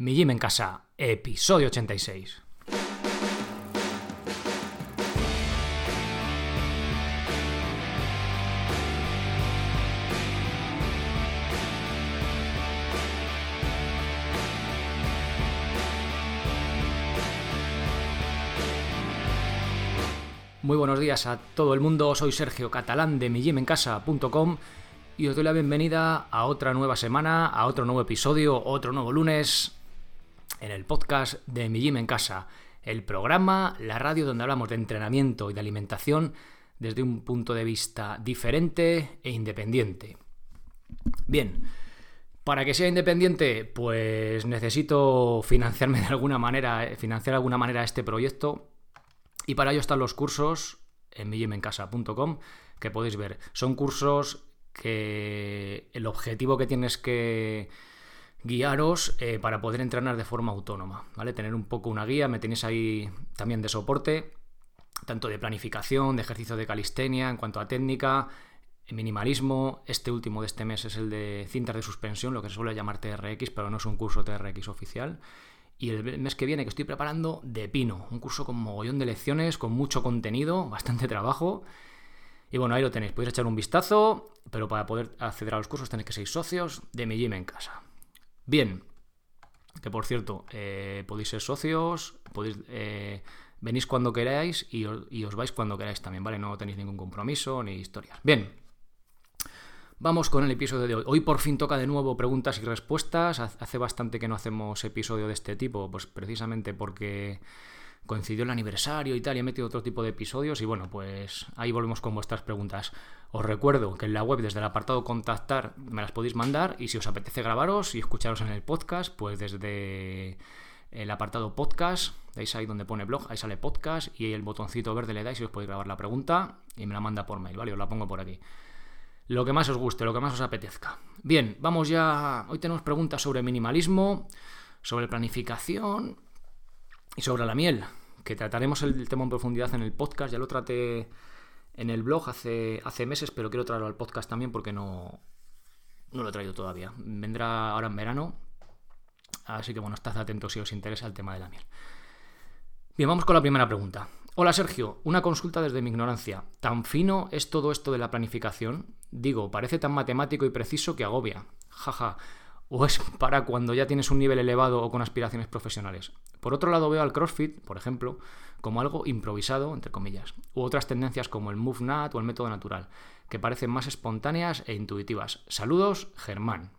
Mi Gym en Casa, episodio 86. Muy buenos días a todo el mundo, soy Sergio Catalán de migymencasa.com y os doy la bienvenida a otra nueva semana, a otro nuevo episodio, otro nuevo lunes en el podcast de Mi Gym en Casa, el programa, la radio donde hablamos de entrenamiento y de alimentación desde un punto de vista diferente e independiente. Bien, para que sea independiente, pues necesito financiarme de alguna manera, eh, financiar de alguna manera este proyecto y para ello están los cursos en millimencasa.com que podéis ver. Son cursos que el objetivo que tienes que guiaros eh, para poder entrenar de forma autónoma, ¿vale? Tener un poco una guía, me tenéis ahí también de soporte, tanto de planificación, de ejercicio de calistenia, en cuanto a técnica, minimalismo. Este último de este mes es el de cintas de suspensión, lo que se suele llamar TRX, pero no es un curso TRX oficial. Y el mes que viene que estoy preparando de pino, un curso con mogollón de lecciones, con mucho contenido, bastante trabajo. Y bueno, ahí lo tenéis, podéis echar un vistazo, pero para poder acceder a los cursos tenéis que ser socios de mi gym en casa. Bien, que por cierto, eh, podéis ser socios, podéis, eh, venís cuando queráis y os, vais cuando queráis también, ¿vale? No tenéis ningún compromiso ni historias. Bien, vamos con el episodio de hoy. Hoy por fin toca de nuevo preguntas y respuestas. Hace bastante que no hacemos episodio de este tipo, pues precisamente porque coincidió el aniversario y tal, y he metido otro tipo de episodios y bueno, pues ahí volvemos con vuestras preguntas. Os recuerdo que en la web desde el apartado contactar me las podéis mandar y si os apetece grabaros y escucharos en el podcast, pues desde el apartado podcast, dais ahí donde pone blog, ahí sale podcast y el botoncito verde le dais y os podéis grabar la pregunta y me la manda por mail, ¿vale? Os la pongo por aquí. Lo que más os guste, lo que más os apetezca. Bien, vamos ya. Hoy tenemos preguntas sobre minimalismo, sobre planificación y sobre la miel que trataremos el tema en profundidad en el podcast. Ya lo traté en el blog hace, hace meses, pero quiero traerlo al podcast también porque no, no lo he traído todavía. Vendrá ahora en verano. Así que bueno, estad atentos si os interesa el tema de la miel. Bien, vamos con la primera pregunta. Hola Sergio, una consulta desde mi ignorancia. ¿Tan fino es todo esto de la planificación? Digo, parece tan matemático y preciso que agobia. Jaja. ¿O es para cuando ya tienes un nivel elevado o con aspiraciones profesionales? Por otro lado, veo al CrossFit, por ejemplo, como algo improvisado, entre comillas, u otras tendencias como el MoveNat o el método natural, que parecen más espontáneas e intuitivas. Saludos, Germán.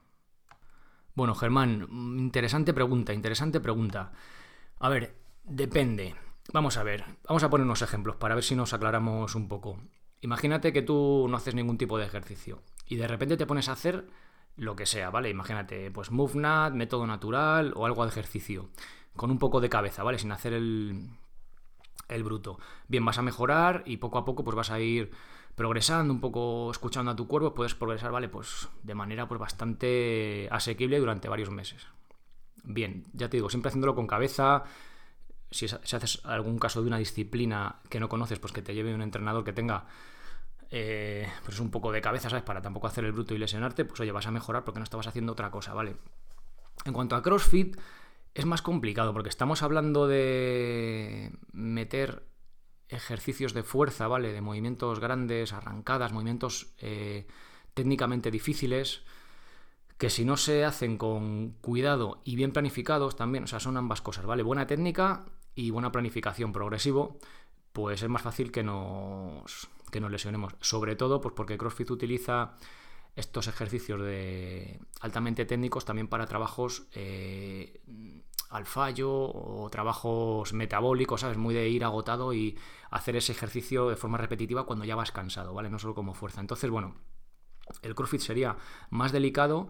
Bueno, Germán, interesante pregunta, interesante pregunta. A ver, depende. Vamos a ver, vamos a poner unos ejemplos para ver si nos aclaramos un poco. Imagínate que tú no haces ningún tipo de ejercicio y de repente te pones a hacer lo que sea, ¿vale? Imagínate, pues MoveNat, método natural o algo de ejercicio con un poco de cabeza, ¿vale? Sin hacer el, el bruto. Bien, vas a mejorar y poco a poco pues vas a ir progresando, un poco escuchando a tu cuerpo, puedes progresar, ¿vale? Pues de manera pues bastante asequible durante varios meses. Bien, ya te digo, siempre haciéndolo con cabeza. Si, haces algún caso de una disciplina que no conoces, pues que te lleve un entrenador que tenga eh, pues un poco de cabeza, ¿sabes? Para tampoco hacer el bruto y lesionarte, pues oye, vas a mejorar porque no estabas haciendo otra cosa, ¿vale? En cuanto a CrossFit, es más complicado porque estamos hablando de meter ejercicios de fuerza, ¿vale? De movimientos grandes, arrancadas, movimientos eh, técnicamente difíciles, que si no se hacen con cuidado y bien planificados también, o sea, son ambas cosas, ¿vale? Buena técnica y buena planificación progresivo, pues es más fácil que nos, que nos lesionemos. Sobre todo, pues porque CrossFit utiliza estos ejercicios de altamente técnicos también para trabajos eh, al fallo o trabajos metabólicos, ¿sabes? Muy de ir agotado y hacer ese ejercicio de forma repetitiva cuando ya vas cansado, ¿vale? No solo como fuerza. Entonces, bueno, el CrossFit sería más delicado,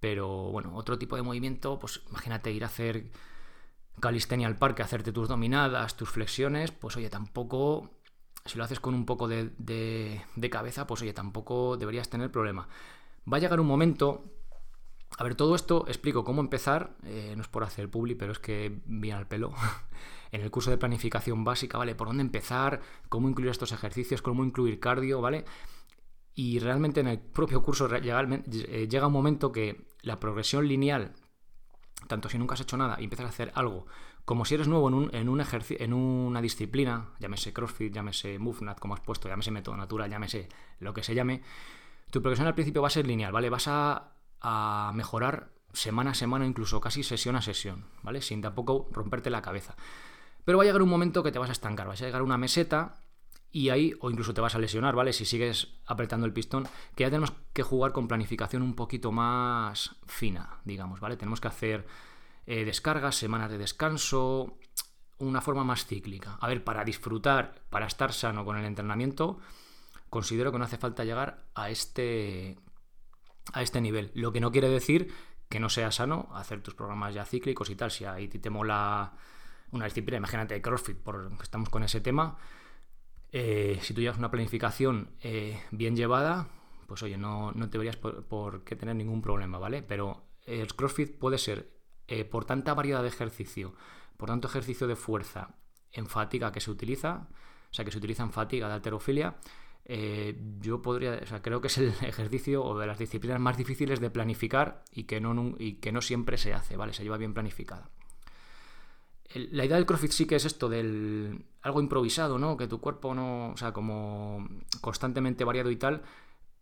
pero bueno, otro tipo de movimiento, pues imagínate ir a hacer calistenia al parque, hacerte tus dominadas, tus flexiones, pues oye, tampoco si lo haces con un poco de, de, cabeza, pues oye, tampoco deberías tener problema. Va a llegar un momento a ver, todo esto explico cómo empezar, eh, no es por hacer publi, pero es que viene al pelo. en el curso de planificación básica, ¿vale? Por dónde empezar, cómo incluir estos ejercicios, cómo incluir cardio, ¿vale? Y realmente en el propio curso eh, llega un momento que la progresión lineal tanto si nunca has hecho nada y empiezas a hacer algo, como si eres nuevo en, un, en, un en una disciplina, llámese CrossFit, llámese MoveNat, como has puesto, llámese método natural, llámese lo que se llame, tu progresión al principio va a ser lineal, ¿vale? Vas a, a mejorar semana a semana, incluso casi sesión a sesión, ¿vale? Sin tampoco romperte la cabeza. Pero va a llegar un momento que te vas a estancar, vas a llegar a una meseta y ahí, o incluso te vas a lesionar, ¿vale? Si sigues apretando el pistón, que ya tenemos que jugar con planificación un poquito más fina, digamos, ¿vale? Tenemos que hacer eh, descargas, semanas de descanso, una forma más cíclica. A ver, para disfrutar, para estar sano con el entrenamiento, considero que no hace falta llegar a este, a este nivel. Lo que no quiere decir que no sea sano hacer tus programas ya cíclicos y tal. Si ahí te mola una disciplina, imagínate CrossFit, porque estamos con ese tema. Eh, si tú llevas una planificación eh, bien llevada, pues oye, no, no deberías por, qué tener ningún problema, ¿vale? Pero el CrossFit puede ser, eh, por tanta variedad de ejercicio, por tanto ejercicio de fuerza en fatiga que se utiliza, o sea, que se utiliza en fatiga de alterofilia, yo podría, o sea, creo que es el ejercicio o de las disciplinas más difíciles de planificar y que no, y que no siempre se hace, ¿vale? Se lleva bien planificada la idea del CrossFit sí que es esto, del algo improvisado, ¿no? Que tu cuerpo no, o sea, como constantemente variado y tal,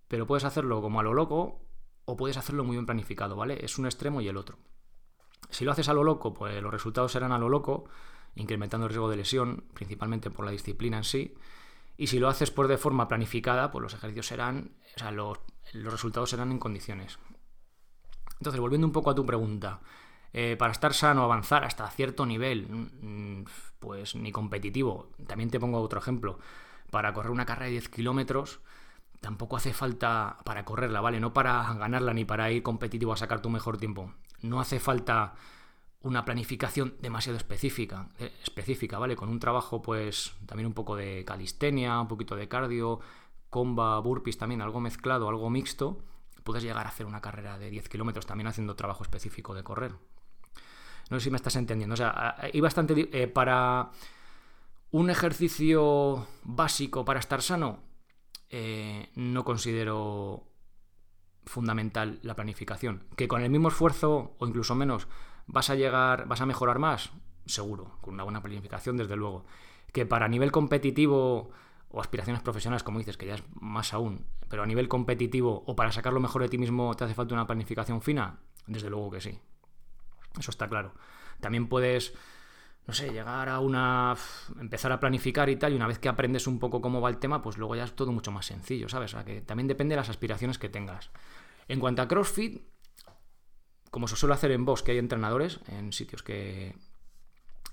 pero puedes hacerlo como a lo loco o puedes hacerlo muy bien planificado, ¿vale? Es un extremo y el otro. Si lo haces a lo loco, pues los resultados serán a lo loco, incrementando el riesgo de lesión, principalmente por la disciplina en sí. Y si lo haces por de forma planificada, pues los ejercicios serán, o sea, los, los resultados serán en condiciones. Entonces, volviendo un poco a tu pregunta, eh, para estar sano, avanzar hasta cierto nivel, mm, pues ni competitivo. También te pongo otro ejemplo. Para correr una carrera de 10 kilómetros, tampoco hace falta para correrla, ¿vale? No para ganarla ni para ir competitivo a sacar tu mejor tiempo. No hace falta una planificación demasiado específica, eh, específica, ¿vale? Con un trabajo, pues, también un poco de calistenia, un poquito de cardio, comba, burpees también, algo mezclado, algo mixto, puedes llegar a hacer una carrera de 10 kilómetros también haciendo trabajo específico de correr. No sé si me estás entendiendo. O sea, hay bastante... Eh, para un ejercicio básico para estar sano, eh, no considero fundamental la planificación. Que con el mismo esfuerzo o incluso menos vas a llegar, vas a mejorar más, seguro, con una buena planificación, desde luego. Que para nivel competitivo o aspiraciones profesionales, como dices, que ya es más aún, pero a nivel competitivo o para sacar lo mejor de ti mismo te hace falta una planificación fina, desde luego que sí. Eso está claro. También puedes, no sé, llegar a una. empezar a planificar y tal, y una vez que aprendes un poco cómo va el tema, pues luego ya es todo mucho más sencillo, ¿sabes? O sea, que también depende de las aspiraciones que tengas. En cuanto a CrossFit, como se suele hacer en Vox, que hay entrenadores en sitios que.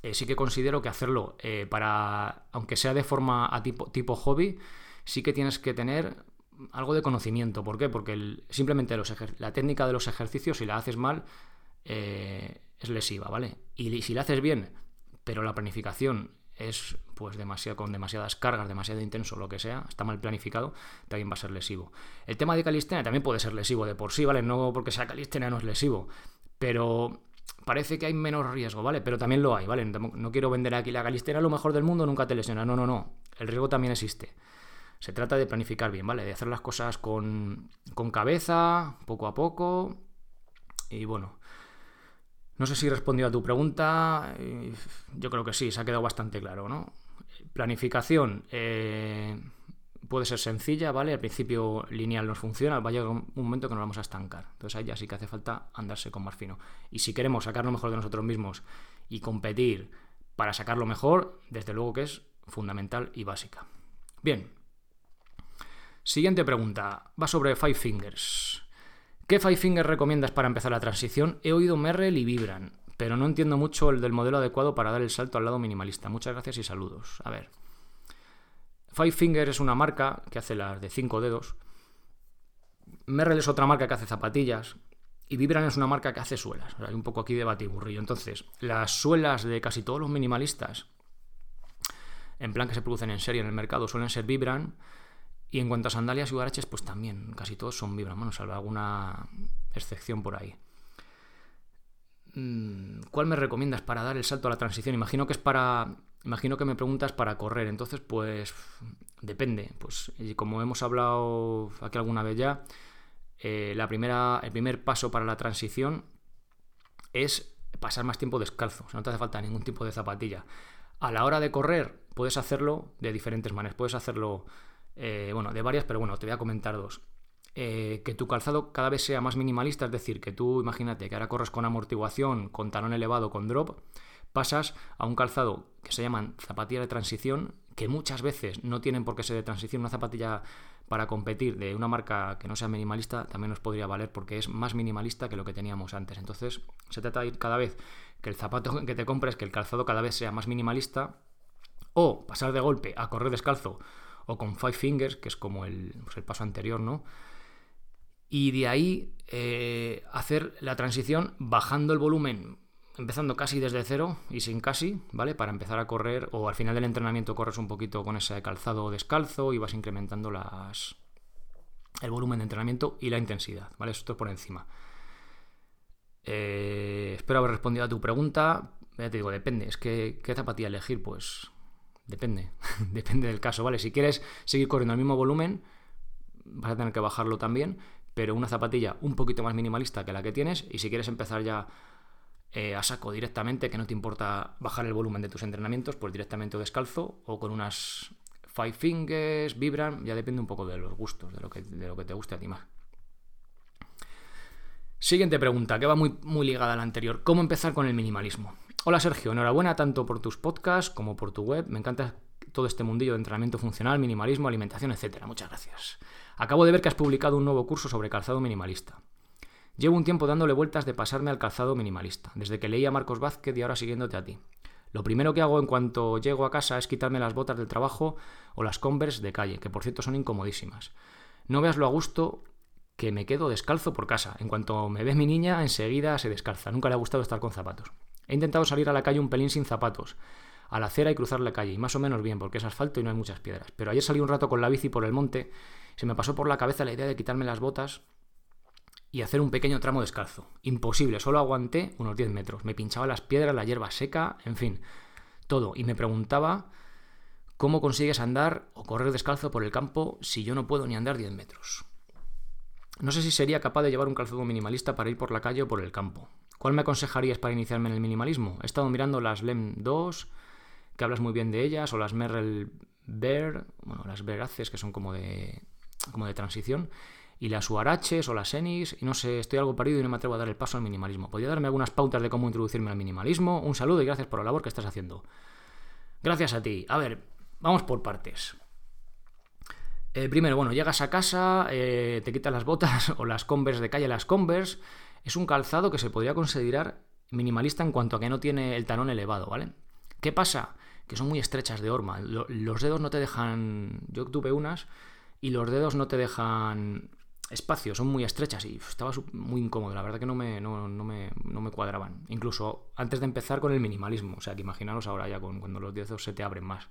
Eh, sí que considero que hacerlo eh, para. aunque sea de forma a tipo, tipo hobby, sí que tienes que tener algo de conocimiento. ¿Por qué? Porque simplemente los la técnica de los ejercicios, si la haces mal, eh, es lesiva, ¿vale? Y si la haces bien, pero la planificación es pues demasiado, con demasiadas cargas, demasiado intenso, lo que sea, está mal planificado, también va a ser lesivo. El tema de calistenia también puede ser lesivo de por sí, ¿vale? No porque sea calistenia no es lesivo, pero parece que hay menos riesgo, ¿vale? Pero también lo hay, ¿vale? No quiero vender aquí la calistenia, lo mejor del mundo nunca te lesiona, no, no, no, el riesgo también existe. Se trata de planificar bien, ¿vale? De hacer las cosas con, con cabeza, poco a poco, y bueno, no sé si he respondido a tu pregunta. Eh, yo creo que sí, se ha quedado bastante claro, ¿no? Planificación eh, puede ser sencilla, ¿vale? Al principio lineal nos funciona, va a llegar un momento que nos vamos a estancar. Entonces ahí ya sí que hace falta andarse con más fino. Y si queremos sacar lo mejor de nosotros mismos y competir para sacar lo mejor, desde luego que es fundamental y básica. Bien. Siguiente pregunta. Va sobre Five Fingers. ¿Qué Five Fingers recomiendas para empezar la transición? He oído Merrell y Vibran, pero no entiendo mucho el del modelo adecuado para dar el salto al lado minimalista. Muchas gracias y saludos. A ver. Five Fingers es una marca que hace las de cinco dedos. Merrell es otra marca que hace zapatillas. Y Vibran es una marca que hace suelas. hay un poco aquí de batiburrillo. Entonces, las suelas de casi todos los minimalistas, en plan que se producen en serie en el mercado, suelen ser Vibran. Y en cuanto a sandalias y huaraches, pues también, casi todos son Vibram, bueno, salvo alguna excepción por ahí. Mm, ¿Cuál me recomiendas para dar el salto a la transición? Imagino que es para. Imagino que me preguntas para correr. Entonces, pues. Depende. Pues como hemos hablado aquí alguna vez ya. Eh, la primera, el primer paso para la transición es pasar más tiempo descalzo, o sea, no te hace falta ningún tipo de zapatilla. A la hora de correr, puedes hacerlo de diferentes maneras. Puedes hacerlo, eh, bueno, de varias, pero bueno, te voy a comentar dos. Eh, que tu calzado cada vez sea más minimalista, es decir, que tú imagínate que ahora corres con amortiguación, con talón elevado, con drop, pasas a un calzado que se llaman zapatillas de transición, que muchas veces no tienen por qué ser de transición. Una zapatilla para competir de una marca que no sea minimalista también nos podría valer porque es más minimalista que lo que teníamos antes. Entonces, se trata de ir cada vez que el zapato que te compres, que el calzado cada vez sea más minimalista, o pasar de golpe a correr descalzo o con five fingers, que es como el, pues paso anterior, ¿no? Y de ahí eh, hacer la transición bajando el volumen, empezando casi desde cero y sin casi, ¿vale? Para empezar a correr, o al final del entrenamiento corres un poquito con ese calzado descalzo y vas incrementando las, el volumen de entrenamiento y la intensidad, ¿vale? Esto es por encima. Eh, espero haber respondido a tu pregunta. Ya te digo, depende. Es que, ¿qué zapatilla elegir? Pues depende. depende del caso, ¿vale? Si quieres seguir corriendo al mismo volumen, vas a tener que bajarlo también. Pero una zapatilla un poquito más minimalista que la que tienes. Y si quieres empezar ya eh, a saco directamente, que no te importa bajar el volumen de tus entrenamientos, pues directamente o descalzo o con unas Five Fingers, Vibram, ya depende un poco de los gustos, de lo que, de lo que te guste a ti más. Siguiente pregunta, que va muy, muy ligada a la anterior. ¿Cómo empezar con el minimalismo? Hola Sergio, enhorabuena tanto por tus podcasts como por tu web. Me encanta todo este mundillo de entrenamiento funcional, minimalismo, alimentación, etc. Muchas gracias. Acabo de ver que has publicado un nuevo curso sobre calzado minimalista. Llevo un tiempo dándole vueltas de pasarme al calzado minimalista, desde que leí a Marcos Vázquez y ahora siguiéndote a ti. Lo primero que hago en cuanto llego a casa es quitarme las botas del trabajo o las Converse de calle, que por cierto son incomodísimas. No veas lo a gusto que me quedo descalzo por casa. En cuanto me ve mi niña, enseguida se descalza. Nunca le ha gustado estar con zapatos. He intentado salir a la calle un pelín sin zapatos, a la acera y cruzar la calle, y más o menos bien, porque es asfalto y no hay muchas piedras. Pero ayer salí un rato con la bici por el monte, se me pasó por la cabeza la idea de quitarme las botas y hacer un pequeño tramo descalzo. Imposible, solo aguanté unos 10 metros. Me pinchaba las piedras, la hierba seca, en fin, todo. Y me preguntaba cómo consigues andar o correr descalzo por el campo si yo no puedo ni andar 10 metros. No sé si sería capaz de llevar un calzado minimalista para ir por la calle o por el campo. ¿Cuál me aconsejarías para iniciarme en el minimalismo? He estado mirando las LEM 2, que hablas muy bien de ellas, o las Merrell Bear, bueno, las Veraces, que son como de, como de transición, y las Uaraches o las Enix, y no sé, estoy algo perdido y no me atrevo a dar el paso al minimalismo. ¿Podría darme algunas pautas de cómo introducirme al minimalismo? Un saludo y gracias por la labor que estás haciendo. Gracias a ti. A ver, vamos por partes. Eh, primero, bueno, llegas a casa, eh, te quitas las botas o las Converse de calle, las Converse. Es un calzado que se podría considerar minimalista en cuanto a que no tiene el talón elevado, ¿vale? ¿Qué pasa? Que son muy estrechas de horma. los dedos no te dejan. Yo tuve unas y los dedos no te dejan espacio, son muy estrechas y estaba muy incómodo. La verdad que no me, no, me, no me cuadraban. Incluso antes de empezar con el minimalismo. O sea, que imaginaros ahora ya cuando los dedos se te abren más.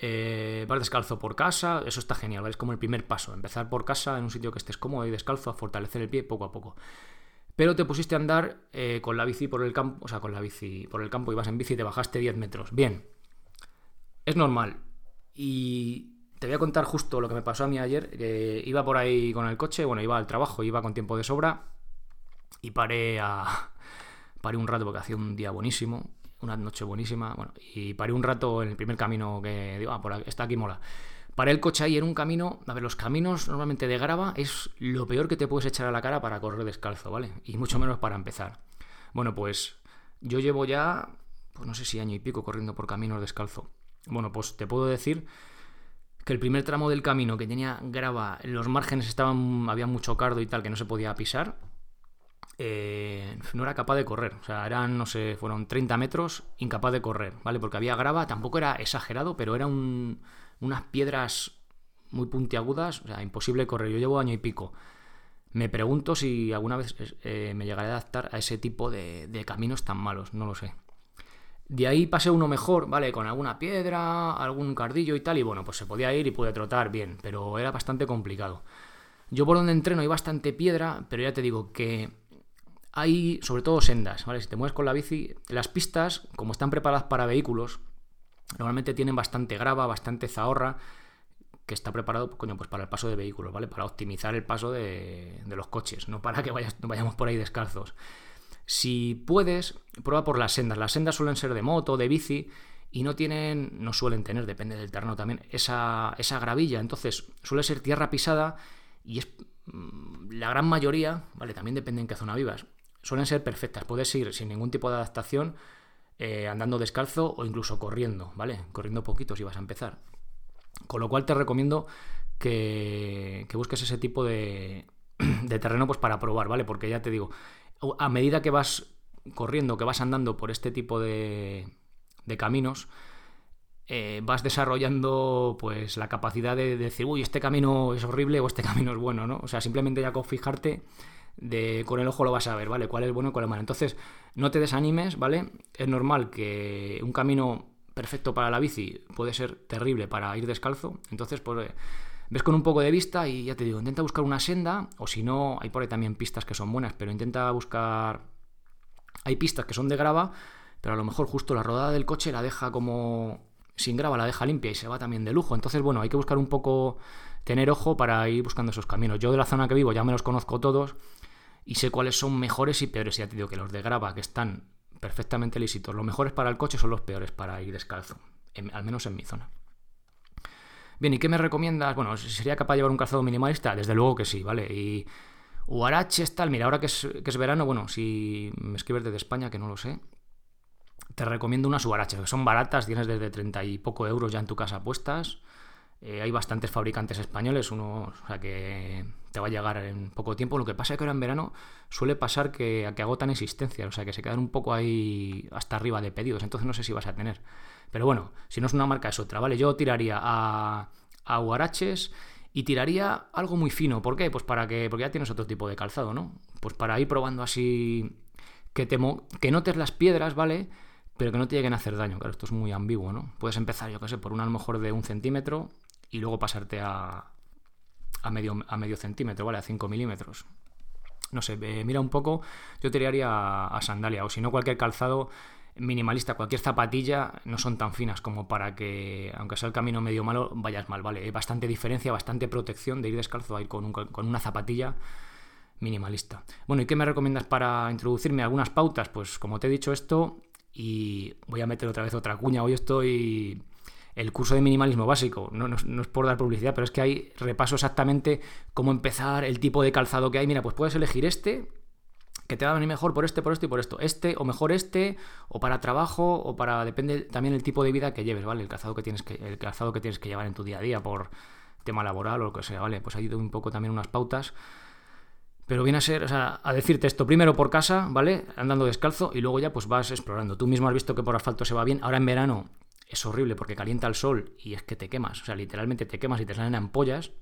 Eh, vas descalzo por casa, eso está genial, Es como el primer paso, empezar por casa en un sitio que estés cómodo y descalzo, a fortalecer el pie poco a poco. Pero te pusiste a andar eh, con la bici por el campo, o sea, con la bici por el campo, ibas en bici y te bajaste 10 metros. Bien, es normal. Y te voy a contar justo lo que me pasó a mí ayer, iba por ahí con el coche, bueno, iba al trabajo, iba con tiempo de sobra y paré a... Paré un rato porque hacía un día buenísimo una noche buenísima. Bueno, y paré un rato en el primer camino que digo, ah, por aquí, está aquí mola. Paré el coche ahí en un camino. A ver, los caminos normalmente de grava es lo peor que te puedes echar a la cara para correr descalzo, ¿vale? Y mucho menos para empezar. Bueno, pues yo llevo ya, pues no sé si año y pico corriendo por caminos descalzo. Bueno, pues te puedo decir que el primer tramo del camino que tenía grava, los márgenes estaban, había mucho cardo y tal que no se podía pisar. Eh, no era capaz de correr. O sea, eran, no sé, fueron 30 metros, incapaz de correr, ¿vale? Porque había grava, tampoco era exagerado, pero eran unas piedras muy puntiagudas, o sea, imposible correr. Yo llevo año y pico. Me pregunto si alguna vez eh, me llegaré a adaptar a ese tipo de, de caminos tan malos, no lo sé. De ahí pasé uno mejor, ¿vale? Con alguna piedra, algún cardillo y tal, y bueno, pues se podía ir y pude trotar bien, pero era bastante complicado. Yo por donde entreno hay bastante piedra, pero ya te digo que hay sobre todo sendas, ¿vale? Si te mueves con la bici, las pistas, como están preparadas para vehículos, normalmente tienen bastante grava, bastante zahorra, que está preparado coño, pues para el paso de vehículos, ¿vale? Para optimizar el paso de, los coches, no para que vayamos por ahí descalzos. Si puedes, prueba por las sendas. Las sendas suelen ser de moto, de bici, y no tienen, no suelen tener, depende del terreno también, esa, esa gravilla. Entonces, suele ser tierra pisada y es mm, la gran mayoría, ¿vale? También depende en qué zona vivas. Suelen ser perfectas. Puedes ir sin ningún tipo de adaptación, eh, andando descalzo o incluso corriendo, ¿vale? Corriendo poquito si vas a empezar. Con lo cual te recomiendo que, que busques ese tipo de, de terreno pues para probar, ¿vale? Porque ya te digo, a medida que vas corriendo, que vas andando por este tipo de, de caminos, eh, vas desarrollando pues la capacidad de, decir, uy, este camino es horrible o este camino es bueno, ¿no? O sea, simplemente ya con fijarte de, con el ojo lo vas a ver, ¿vale? ¿Cuál es bueno y cuál es malo? Entonces, no te desanimes, ¿vale? Es normal que un camino perfecto para la bici puede ser terrible para ir descalzo, entonces, pues... ves con un poco de vista y ya te digo, intenta buscar una senda, o si no, hay por ahí también pistas que son buenas, pero intenta buscar... Hay pistas que son de grava, pero a lo mejor justo la rodada del coche la deja como sin grava, la deja limpia y se va también de lujo. Entonces, bueno, hay que buscar un poco, tener ojo para ir buscando esos caminos. Yo de la zona que vivo ya me los conozco todos y sé cuáles son mejores y peores. Ya te digo que los de grava, que están perfectamente lícitos, los mejores para el coche son los peores para ir descalzo, al menos en mi zona. Bien, ¿y qué me recomiendas? Bueno, ¿sería capaz de llevar un calzado minimalista? Desde luego que sí, ¿vale? Y Huaraches tal, mira, ahora que es, que es verano, bueno, si me escribes desde España, que no lo sé, te recomiendo unas Huaraches, que son baratas, tienes desde 30 y poco euros ya en tu casa puestas. Eh, hay bastantes fabricantes españoles, uno, o sea, que te va a llegar en poco tiempo. Lo que pasa es que ahora en verano suele pasar que, que agotan existencias, o sea, que se quedan un poco ahí hasta arriba de pedidos, entonces no sé si vas a tener. Pero bueno, si no es una marca es otra, ¿vale? Yo tiraría a, a Huaraches y tiraría algo muy fino. ¿Por qué? Pues para que, porque ya tienes otro tipo de calzado, ¿no? Pues para ir probando así, que, te, que notes las piedras, ¿vale? pero que no te lleguen a hacer daño. Claro, esto es muy ambiguo, ¿no? Puedes empezar, yo qué sé, por un a lo mejor de un centímetro y luego pasarte a, a, medio, a medio centímetro, ¿vale? A 5 milímetros. No sé, mira un poco, yo tiraría a, sandalia, o si no, cualquier calzado minimalista, cualquier zapatilla no son tan finas como para que, aunque sea el camino medio malo, vayas mal, ¿vale? Hay bastante diferencia, bastante protección de ir descalzo a ir con, con una zapatilla minimalista. Bueno, ¿y qué me recomiendas para introducirme algunas pautas? Pues como te he dicho esto, y voy a meter otra vez otra cuña. Hoy estoy. El curso de minimalismo básico, no, es por dar publicidad, pero es que hay repaso exactamente cómo empezar, el tipo de calzado que hay. Mira, pues puedes elegir este, que te va a venir mejor por este, por esto y por esto. Este, o mejor este, o para trabajo, o para. Depende también el tipo de vida que lleves, ¿vale? El calzado que tienes que, el calzado que tienes que llevar en tu día a día por tema laboral o lo que sea, ¿vale? Pues hay un poco también unas pautas pero viene a ser, o sea, a decirte esto primero por casa, ¿vale? Andando descalzo y luego ya pues vas explorando. Tú mismo has visto que por asfalto se va bien. Ahora en verano es horrible porque calienta el sol y es que te quemas. O sea, literalmente te quemas y te salen ampollas.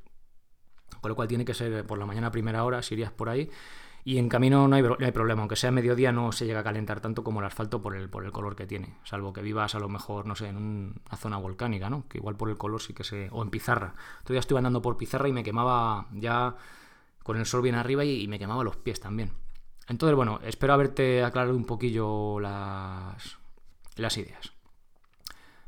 Con lo cual tiene que ser por la mañana a primera hora si irías por ahí. Y en camino no hay, no hay, problema, aunque sea mediodía no se llega a calentar tanto como el asfalto por el, por el color que tiene. Salvo que vivas a lo mejor, no sé, en una zona volcánica, ¿no? Que igual por el color sí que se... O en pizarra. Todavía estuve andando por pizarra y me quemaba ya con el sol bien arriba y, me quemaba los pies también. Entonces, bueno, espero haberte aclarado un poquillo las, las ideas.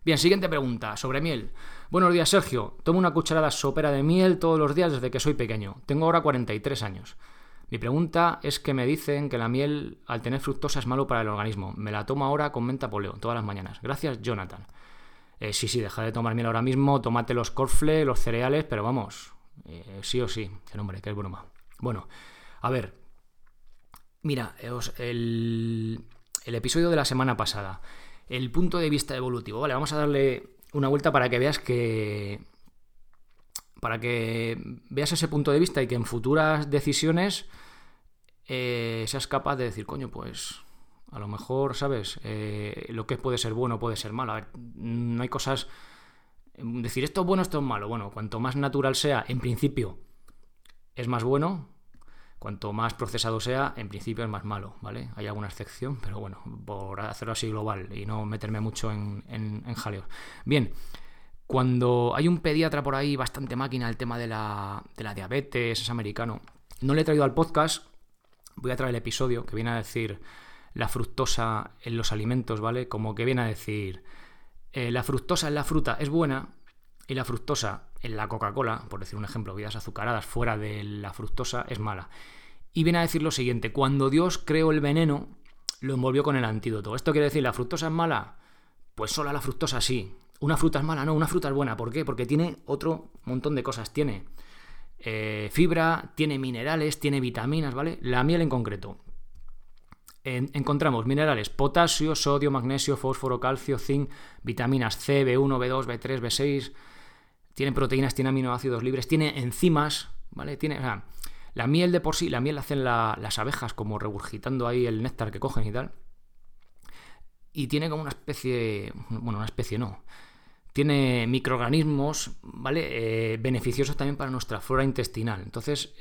Bien, siguiente pregunta, sobre miel. Buenos días, Sergio. Tomo una cucharada sopera de miel todos los días desde que soy pequeño. Tengo ahora 43 años. Mi pregunta es que me dicen que la miel al tener fructosa es malo para el organismo. Me la tomo ahora con menta poleo todas las mañanas. Gracias, Jonathan. Eh, sí, sí, deja de tomar miel ahora mismo, tómate los corfle, los cereales, pero vamos, eh, sí o sí, el hombre, que es broma. Bueno, a ver. Mira, el, el episodio de la semana pasada. El punto de vista evolutivo. Vale, vamos a darle una vuelta para que veas que. Para que veas ese punto de vista y que en futuras decisiones eh, seas capaz de decir, coño, pues a lo mejor, ¿sabes? Eh, lo que puede ser bueno puede ser malo. A ver, no hay cosas. Decir esto es bueno, esto es malo. Bueno, cuanto más natural sea, en principio, es más bueno, cuanto más procesado sea, en principio es más malo, ¿vale? Hay alguna excepción, pero bueno, por hacerlo así global y no meterme mucho en, en, jaleos. Bien, cuando hay un pediatra por ahí bastante máquina, el tema de la, de la diabetes, es americano, no le he traído al podcast, voy a traer el episodio que viene a decir la fructosa en los alimentos, ¿vale? Como que viene a decir, eh, la fructosa en la fruta es buena y la fructosa en la Coca-Cola, por decir un ejemplo, bebidas azucaradas fuera de la fructosa, es mala. Y viene a decir lo siguiente, cuando Dios creó el veneno, lo envolvió con el antídoto. ¿Esto quiere decir la fructosa es mala? Pues solo la fructosa sí. Una fruta es mala, no, una fruta es buena. ¿Por qué? Porque tiene otro montón de cosas. Tiene eh, fibra, tiene minerales, tiene vitaminas, ¿vale? La miel en concreto. encontramos minerales, potasio, sodio, magnesio, fósforo, calcio, zinc, vitaminas C, B1, B2, B3, B6. Tiene proteínas, tiene aminoácidos libres, tiene enzimas, ¿vale? Tiene, la miel de por sí, la miel la hacen las abejas como regurgitando ahí el néctar que cogen y tal. Y tiene como una especie, bueno, una especie no, tiene microorganismos, ¿vale? Eh, beneficiosos también para nuestra flora intestinal. Entonces,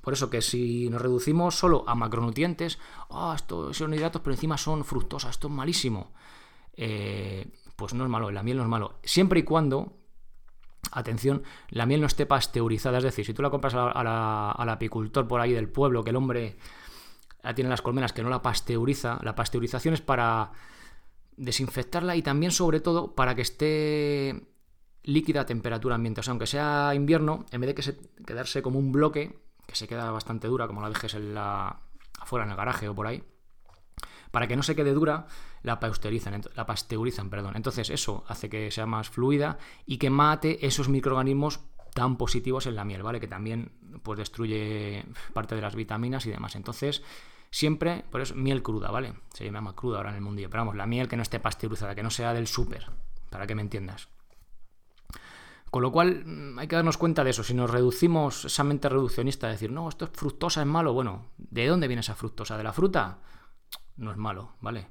por eso que si nos reducimos solo a macronutrientes, ah, estos son hidratos, pero encima son fructosas, esto es malísimo. Eh, pues no es malo, la miel no es malo. Siempre y cuando, atención, la miel no esté pasteurizada. Es decir, si tú la compras al apicultor por ahí del pueblo, que el hombre la tiene en las colmenas, que no la pasteuriza, la pasteurización es para desinfectarla y también sobre todo para que esté líquida a temperatura ambiente. O sea, aunque sea invierno, en vez de que quedarse como un bloque, que se queda bastante dura, como la dejes en la, afuera en el garaje o por ahí, para que no se quede dura, la pasteurizan, la pasteurizan, perdón. Entonces eso hace que sea más fluida y que mate esos microorganismos tan positivos en la miel, ¿vale? Que también pues destruye parte de las vitaminas y demás. Entonces, Siempre, por eso, miel cruda, ¿vale? Se llama cruda ahora en el mundillo. Pero vamos, la miel que no esté pasteurizada, que no sea del súper, para que me entiendas. Con lo cual, mm, hay que darnos cuenta de eso. Si nos reducimos esa mente reduccionista, de decir, no, esto es fructosa, es malo, bueno, ¿de dónde viene esa fructosa? ¿De la fruta? No es malo, ¿vale?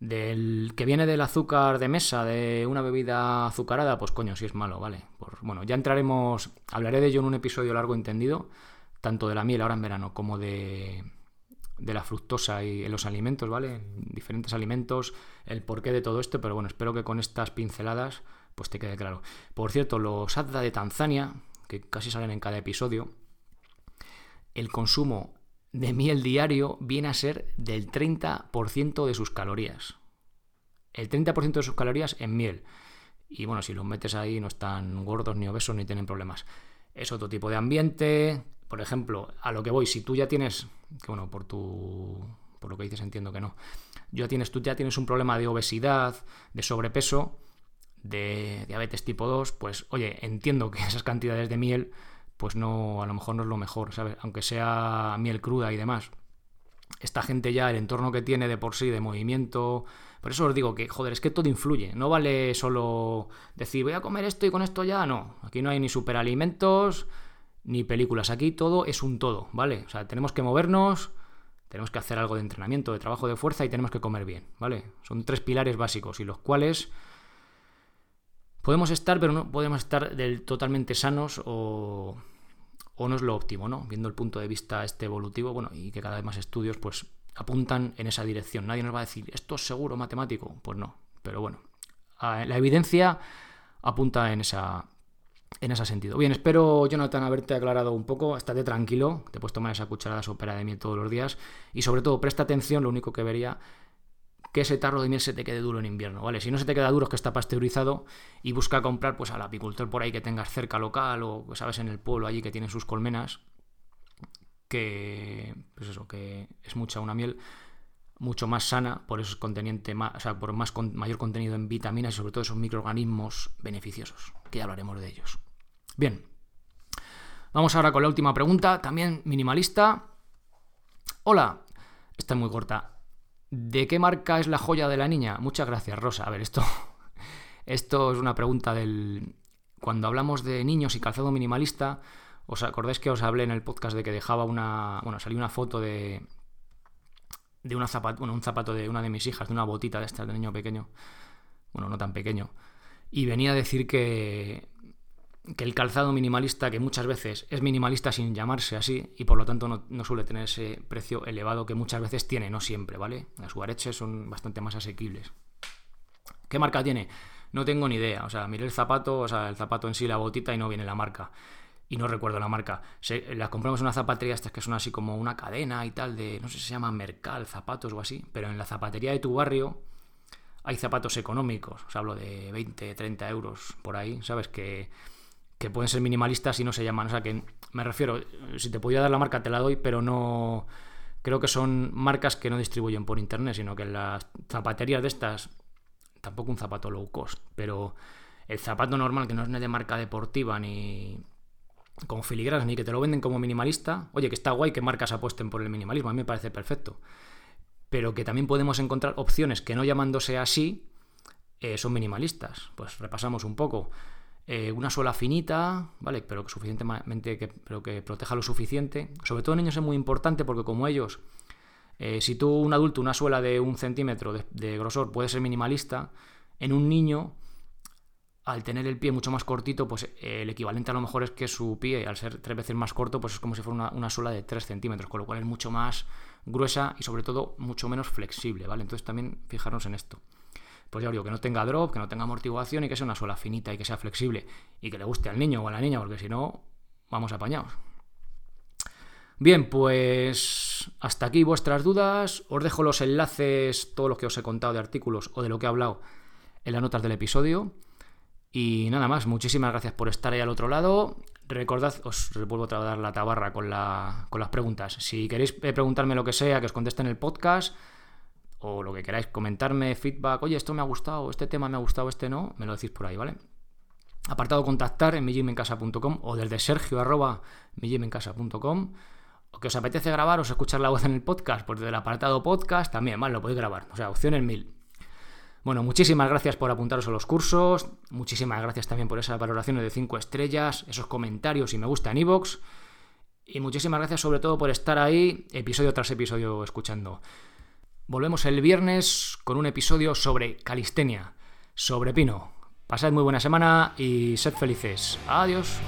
Del que viene del azúcar de mesa, de una bebida azucarada, pues coño, sí es malo, ¿vale? bueno, ya entraremos, hablaré de ello en un episodio largo entendido, tanto de la miel ahora en verano como de, de la fructosa y los alimentos, ¿vale? En diferentes alimentos, el porqué de todo esto, pero bueno, espero que con estas pinceladas pues te quede claro. Por cierto, los ADDA de Tanzania, que casi salen en cada episodio, el consumo de miel diario viene a ser del 30% de sus calorías. El 30% de sus calorías en miel. Y bueno, si los metes ahí no están gordos ni obesos ni tienen problemas. Es otro tipo de ambiente, por ejemplo, a lo que voy, si tú ya tienes, que bueno, por tu por lo que dices entiendo que no. Ya tienes, tú ya tienes un problema de obesidad, de sobrepeso, de diabetes tipo 2, pues oye, entiendo que esas cantidades de miel, pues no, a lo mejor no es lo mejor, ¿sabes? Aunque sea miel cruda y demás. Esta gente ya, el entorno que tiene de por sí, de movimiento. Por eso os digo que, joder, es que todo influye. No vale solo decir, voy a comer esto y con esto ya, no. Aquí no hay ni superalimentos, ni películas. Aquí todo es un todo, ¿vale? O sea, tenemos que movernos, tenemos que hacer algo de entrenamiento, de trabajo de fuerza y tenemos que comer bien, ¿vale? Son tres pilares básicos y los cuales podemos estar, pero no podemos estar del totalmente sanos o, no es lo óptimo, ¿no? Viendo el punto de vista este evolutivo, bueno, y que cada vez más estudios pues apuntan en esa dirección. Nadie nos va a decir, esto es seguro matemático, pues no, pero bueno, la evidencia apunta en esa, en ese sentido. Bien, espero, Jonathan, haberte aclarado un poco. Estate tranquilo, te puedes tomar esa cucharada sopera de miel todos los días. Y sobre todo, presta atención, lo único que vería, que ese tarro de miel se te quede duro en invierno, ¿vale? Si no se te queda duro es que está pasteurizado y busca comprar pues al apicultor por ahí que tengas cerca local o, sabes, en el pueblo allí que tiene sus colmenas, que, pues eso, que es mucha una miel mucho más sana por esos conteniente más, o sea, por más mayor contenido en vitaminas y sobre todo esos microorganismos beneficiosos, que ya hablaremos de ellos. Bien, vamos ahora con la última pregunta, también minimalista. Hola, está muy corta. ¿De qué marca es la joya de la niña? Muchas gracias, Rosa. A ver, esto, esto es una pregunta del... Cuando hablamos de niños y calzado minimalista, ¿os acordáis que os hablé en el podcast de que dejaba una... Bueno, salió una foto de, de una zapato, bueno, un zapato de una de mis hijas, de una botita de estas de niño pequeño, bueno, no tan pequeño, y venía a decir que, que el calzado minimalista, que muchas veces es minimalista sin llamarse así, y por lo tanto no, suele tener ese precio elevado que muchas veces tiene, no siempre, ¿vale? Las Guareches son bastante más asequibles. ¿Qué marca tiene? No tengo ni idea, o sea, miré el zapato, o sea, el zapato en sí, la botita, y no viene la marca y no recuerdo la marca. las compramos en una zapatería, estas que son así como una cadena y tal, de no sé si se llama Mercal, zapatos o así, pero en la zapatería de tu barrio hay zapatos económicos, os hablo de 20, 30 euros por ahí, ¿sabes? Que, que pueden ser minimalistas y no se llaman, o sea que me refiero, si te podía dar la marca te la doy, pero no, creo que son marcas que no distribuyen por internet, sino que las zapaterías de estas, tampoco un zapato low cost, pero el zapato normal que no es ni de marca deportiva ni con filigranas ni que te lo venden como minimalista, oye, que está guay que marcas apuesten por el minimalismo, a mí me parece perfecto. Pero que también podemos encontrar opciones que no llamándose así eh, son minimalistas. Pues repasamos un poco. Eh, una suela finita, ¿vale? Pero que suficientemente, que, pero que proteja lo suficiente. Sobre todo en niños es muy importante porque como ellos, eh, si tú, un adulto, una suela de un centímetro de, grosor puede ser minimalista, en un niño, al tener el pie mucho más cortito, pues el equivalente a lo mejor es que su pie, al ser tres veces más corto, pues es como si fuera una, suela de 3 centímetros, con lo cual es mucho más gruesa y sobre todo mucho menos flexible, ¿vale? Entonces también fijarnos en esto pues ya os digo, que no tenga drop, que no tenga amortiguación y que sea una suela finita y que sea flexible y que le guste al niño o a la niña, porque si no, vamos apañados. Bien, pues hasta aquí vuestras dudas. Os dejo los enlaces, todos los que os he contado de artículos o de lo que he hablado en las notas del episodio. Y nada más, muchísimas gracias por estar ahí al otro lado. Recordad, os vuelvo a dar la tabarra con, con las preguntas. Si queréis preguntarme lo que sea, que os conteste en el podcast o lo que queráis, comentarme, feedback, oye, esto me ha gustado, este tema me ha gustado, este no, me lo decís por ahí, ¿vale? Apartado contactar en millimencasa.com o desde sergio arroba millimencasa.com o que os apetece grabar o escuchar la voz en el podcast, pues desde el apartado podcast también, ¿vale? Lo podéis grabar, o sea, opciones mil. Bueno, muchísimas gracias por apuntaros a los cursos, muchísimas gracias también por esas valoraciones de 5 estrellas, esos comentarios y me gusta en y muchísimas gracias sobre todo por estar ahí episodio tras episodio escuchando. Volvemos el viernes con un episodio sobre calistenia, sobre pino. Pasad muy buena semana y sed felices. Adiós.